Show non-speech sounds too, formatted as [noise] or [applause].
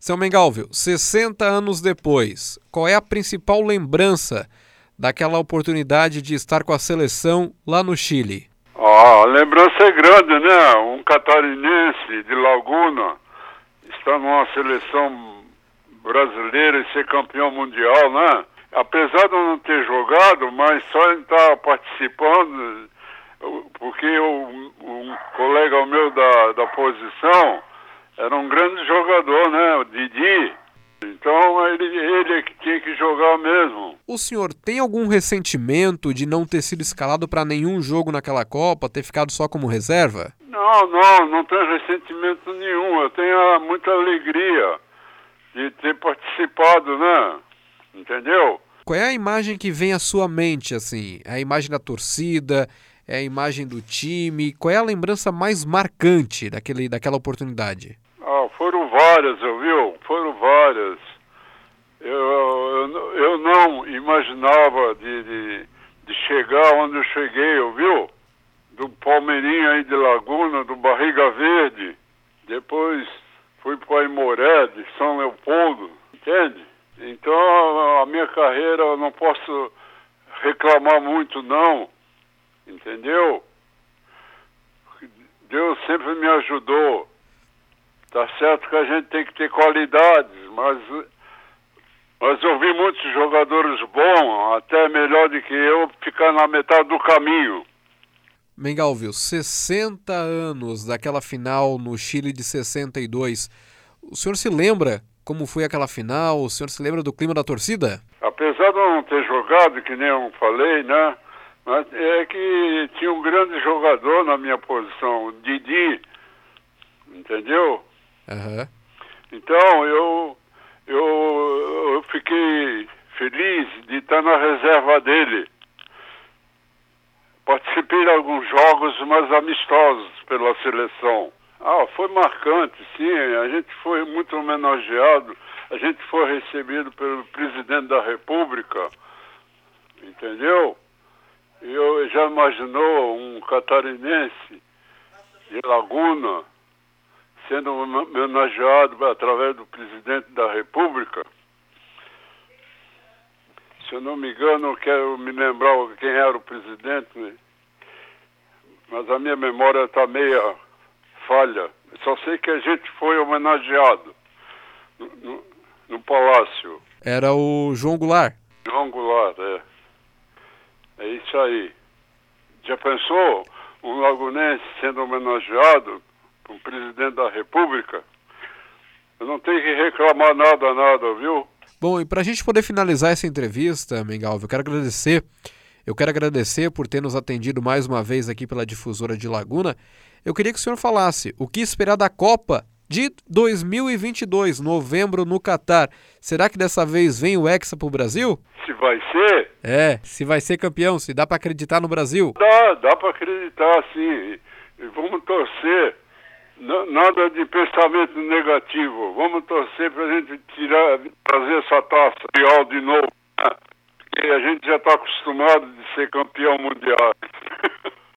Seu Mengalvio, 60 anos depois, qual é a principal lembrança daquela oportunidade de estar com a seleção lá no Chile? Ah, a lembrança é grande, né? Um catarinense de Laguna estar numa seleção brasileira e ser campeão mundial, né? Apesar de eu não ter jogado, mas só em estar participando, porque eu, um colega meu da, da posição era um grande jogador, né? O Didi. Então ele, ele é que tinha que jogar mesmo. O senhor tem algum ressentimento de não ter sido escalado para nenhum jogo naquela Copa, ter ficado só como reserva? Não, não, não tenho ressentimento nenhum. Eu tenho muita alegria de ter participado, né? Entendeu? Qual é a imagem que vem à sua mente, assim? É a imagem da torcida? É a imagem do time? Qual é a lembrança mais marcante daquele, daquela oportunidade? Várias, ouviu? Foram várias. Eu, eu, eu não imaginava de, de, de, chegar onde eu cheguei, ouviu? Do Palmeirinho aí de Laguna, do Barriga Verde. Depois fui para Imoré, de São Leopoldo, entende? Então a minha carreira eu não posso reclamar muito não, entendeu? Deus sempre me ajudou. Tá certo que a gente tem que ter qualidades, mas, mas eu vi muitos jogadores bons, até melhor do que eu, ficar na metade do caminho. Mengalvio, 60 anos daquela final no Chile de 62. O senhor se lembra como foi aquela final? O senhor se lembra do clima da torcida? Apesar de eu não ter jogado, que nem eu falei, né? Mas é que tinha um grande jogador na minha posição, o Didi, entendeu? Uhum. Então eu, eu, eu fiquei feliz de estar na reserva dele. Participei de alguns jogos mais amistosos pela seleção. Ah, foi marcante, sim. A gente foi muito homenageado. A gente foi recebido pelo presidente da República, entendeu? Eu já imaginou um catarinense de Laguna sendo homenageado através do presidente da República. Se eu não me engano, eu quero me lembrar quem era o presidente, mas a minha memória está meia falha. Só sei que a gente foi homenageado no, no, no palácio. Era o João Goulart. João Goulart, é. É isso aí. Já pensou um lagunense sendo homenageado o presidente da República, eu não tenho que reclamar nada, nada, viu? Bom, e para a gente poder finalizar essa entrevista, Mengalvo, eu quero agradecer. Eu quero agradecer por ter nos atendido mais uma vez aqui pela difusora de Laguna. Eu queria que o senhor falasse o que esperar da Copa de 2022, novembro no Catar. Será que dessa vez vem o Hexa para o Brasil? Se vai ser? É, se vai ser campeão, se dá para acreditar no Brasil. Dá, dá para acreditar, sim. E vamos torcer nada de pensamento negativo. Vamos torcer para a gente tirar, trazer essa taça real de novo. Né? Porque a gente já está acostumado de ser campeão mundial. [laughs]